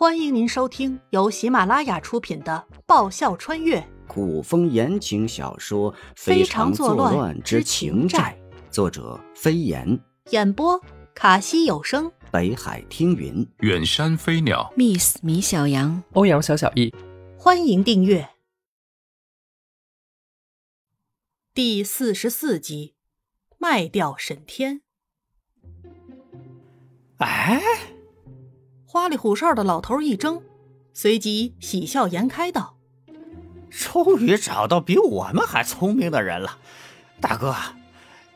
欢迎您收听由喜马拉雅出品的《爆笑穿越。古风言情小说《非常常作乱乱之情债。作者飞檐，》，演播卡西有声，北海听云。远山飞鸟，Miss 米小羊，欧阳小小易，欢迎订阅。第四十四集，卖掉沈天。哎，花里胡哨的老头一怔，随即喜笑颜开道终于找到比我们还聪明的人了，大哥，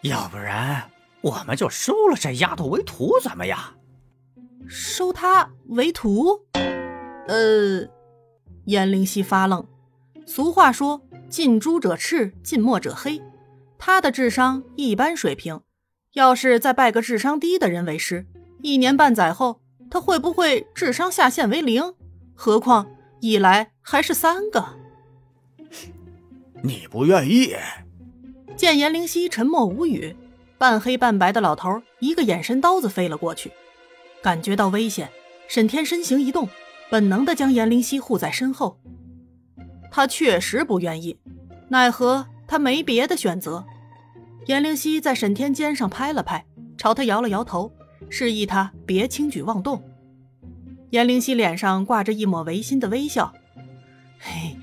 要不然我们就收了这丫头为徒，怎么样？：“收她为徒？”呃，颜灵犀发愣。俗话说：“近朱者赤，近墨者黑。”他的智商一般水平，要是再拜个智商低的人为师，一年半载后，他会不会智商下限为零？何况一来还是三个。你不愿意？见颜灵犀沉默无语，半黑半白的老头一个眼神刀子飞了过去，感觉到危险，沈天身形一动，本能的将颜灵犀护在身后。他确实不愿意，奈何他没别的选择。颜灵犀在沈天肩上拍了拍，朝他摇了摇头，示意他别轻举妄动。颜灵犀脸上挂着一抹违心的微笑，嘿。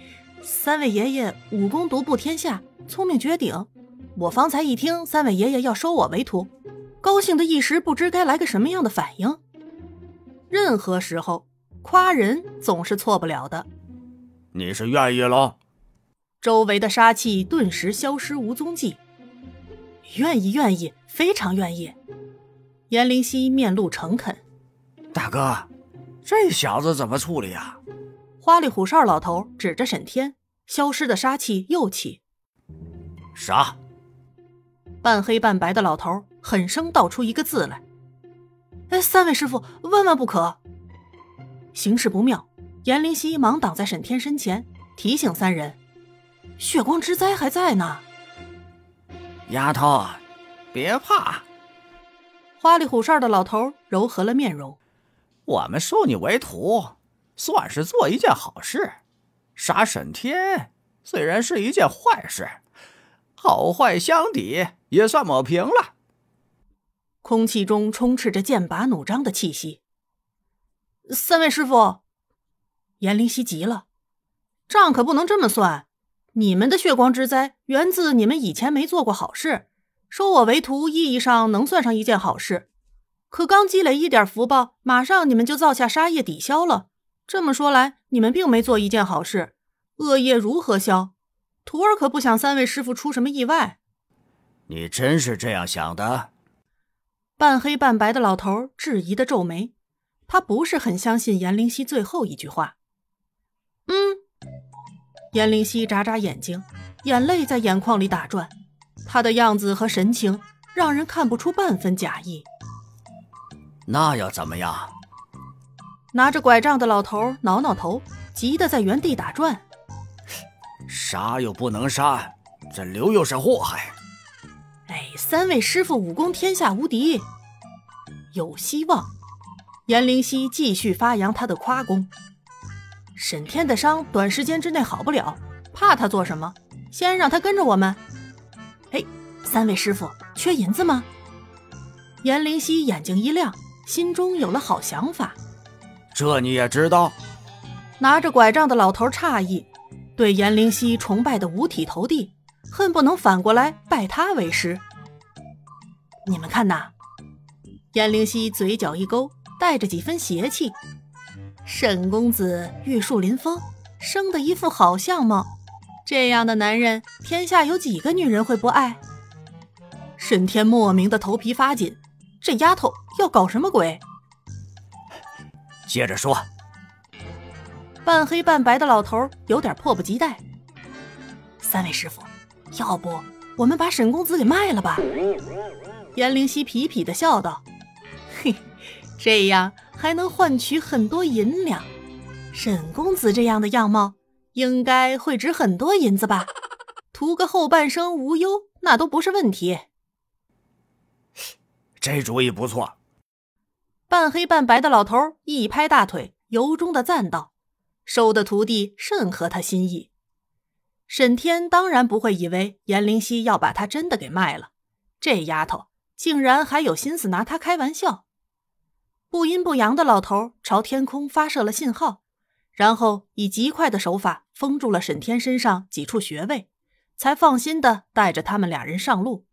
三位爷爷武功独步天下，聪明绝顶。我方才一听三位爷爷要收我为徒，高兴的一时不知该来个什么样的反应。任何时候夸人总是错不了的。你是愿意了？周围的杀气顿时消失无踪迹。愿意，愿意，非常愿意。颜灵犀面露诚恳。大哥，这小子怎么处理啊？花里胡哨老头指着沈天，消失的杀气又起。杀！半黑半白的老头狠声道出一个字来：“哎，三位师傅，万万不可！”形势不妙，严灵犀忙挡在沈天身前，提醒三人：“血光之灾还在呢。丫头，别怕，”花里胡哨的老头柔和了面容。我们收你为徒，算是做一件好事。杀沈天虽然是一件坏事，好坏相抵，也算抹平了。空气中充斥着剑拔弩张的气息。三位师傅，颜灵犀急了，账可不能这么算。你们的血光之灾源自你们以前没做过好事，收我为徒意义上能算上一件好事。可刚积累一点福报，马上你们就造下杀业抵消了。这么说来，你们并没做一件好事，恶业如何消？徒儿可不想三位师傅出什么意外。你真是这样想的？半黑半白的老头质疑的皱眉，他不是很相信颜灵犀最后一句话。嗯，颜灵犀眨眨眼睛，眼泪在眼眶里打转，他的样子和神情让人看不出半分假意。那要怎么样？拿着拐杖的老头挠挠头，急得在原地打转。杀又不能杀，这留又是祸害。哎，三位师傅武功天下无敌，有希望。颜灵犀继续发扬他的夸功。沈天的伤短时间之内好不了，怕他做什么？先让他跟着我们。哎，三位师傅缺银子吗？严灵犀眼睛一亮，心中有了好想法。这你也知道？拿着拐杖的老头诧异，对严灵犀崇拜的五体投地，恨不能反过来拜他为师。你们看呐，严灵犀嘴角一勾，带着几分邪气。沈公子玉树临风，生的一副好相貌，这样的男人，天下有几个女人会不爱？沈天莫名的头皮发紧，这丫头要搞什么鬼？接着说。半黑半白的老头有点迫不及待。三位师傅，要不我们把沈公子给卖了吧？颜灵犀痞痞的笑道：“嘿，这样还能换取很多银两。沈公子这样的样貌，应该会值很多银子吧？图个后半生无忧，那都不是问题。”这主意不错。半黑半白的老头一拍大腿，由衷的赞道：“收的徒弟甚合他心意。”沈天当然不会以为颜灵溪要把他真的给卖了，这丫头竟然还有心思拿他开玩笑。不阴不阳的老头朝天空发射了信号，然后以极快的手法封住了沈天身上几处穴位，才放心的带着他们俩人上路。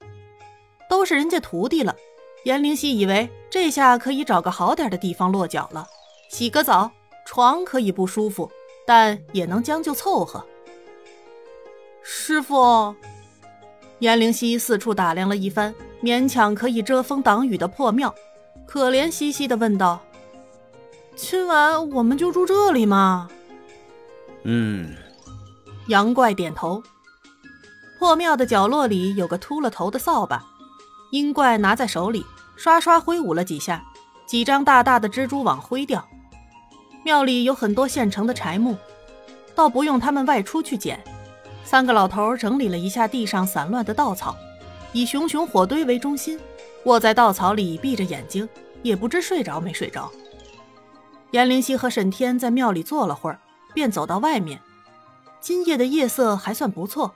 都是人家徒弟了，颜灵溪以为这下可以找个好点的地方落脚了，洗个澡，床可以不舒服，但也能将就凑合。师傅，颜灵溪四处打量了一番，勉强可以遮风挡雨的破庙，可怜兮兮的问道：“今晚我们就住这里吗？”嗯，杨怪点头。破庙的角落里有个秃了头的扫把。阴怪拿在手里，刷刷挥舞了几下，几张大大的蜘蛛网挥掉。庙里有很多现成的柴木，倒不用他们外出去捡。三个老头整理了一下地上散乱的稻草，以熊熊火堆为中心，卧在稻草里闭着眼睛，也不知睡着没睡着。颜灵溪和沈天在庙里坐了会儿，便走到外面。今夜的夜色还算不错，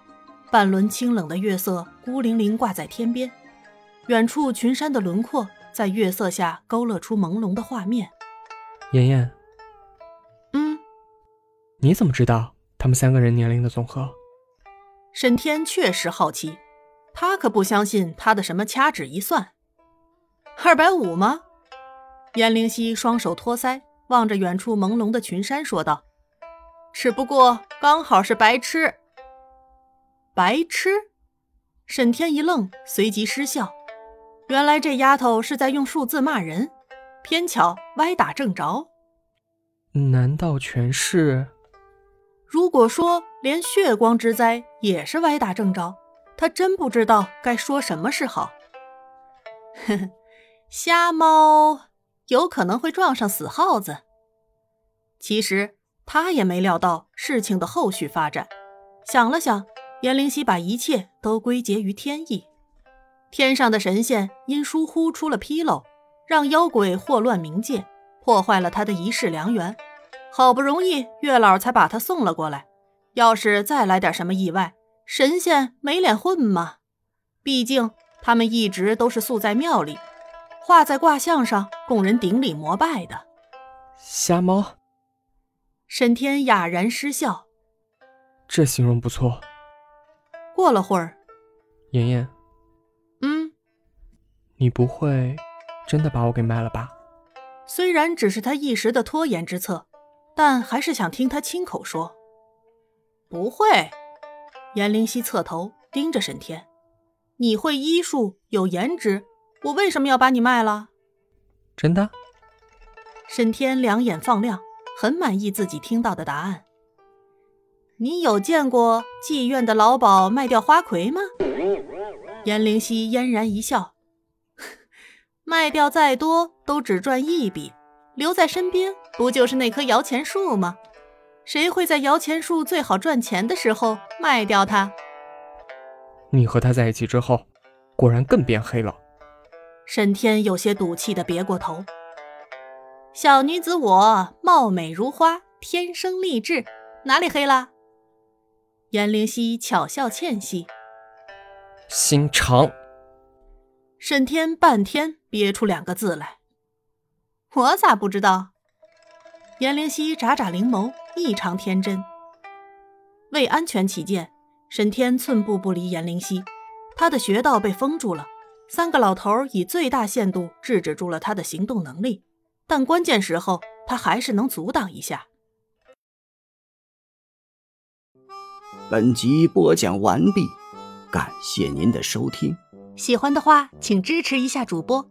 半轮清冷的月色孤零零挂在天边。远处群山的轮廓在月色下勾勒出朦胧的画面。妍妍，嗯，你怎么知道他们三个人年龄的总和？沈天确实好奇，他可不相信他的什么掐指一算。二百五吗？颜灵溪双手托腮，望着远处朦胧的群山说道：“只不过刚好是白痴。”白痴？沈天一愣，随即失笑。原来这丫头是在用数字骂人，偏巧歪打正着。难道全是？如果说连血光之灾也是歪打正着，他真不知道该说什么是好。呵呵，瞎猫有可能会撞上死耗子。其实他也没料到事情的后续发展。想了想，颜灵溪把一切都归结于天意。天上的神仙因疏忽出了纰漏，让妖鬼祸乱冥界，破坏了他的一世良缘。好不容易月老才把他送了过来。要是再来点什么意外，神仙没脸混吗？毕竟他们一直都是宿在庙里，画在卦象上供人顶礼膜拜的。瞎猫。沈天哑然失笑。这形容不错。过了会儿，妍妍。你不会真的把我给卖了吧？虽然只是他一时的拖延之策，但还是想听他亲口说。不会。颜灵溪侧头盯着沈天：“你会医术，有颜值，我为什么要把你卖了？”真的。沈天两眼放亮，很满意自己听到的答案。你有见过妓院的老鸨卖掉花魁吗？颜灵溪嫣然一笑。卖掉再多都只赚一笔，留在身边不就是那棵摇钱树吗？谁会在摇钱树最好赚钱的时候卖掉它？你和他在一起之后，果然更变黑了。沈天有些赌气的别过头。小女子我貌美如花，天生丽质，哪里黑了？颜灵溪巧笑倩兮，心肠。沈天半天憋出两个字来：“我咋不知道？”颜灵溪眨眨灵眸，异常天真。为安全起见，沈天寸步不离颜灵溪。他的穴道被封住了，三个老头以最大限度制止住了他的行动能力，但关键时候他还是能阻挡一下。本集播讲完毕，感谢您的收听。喜欢的话，请支持一下主播，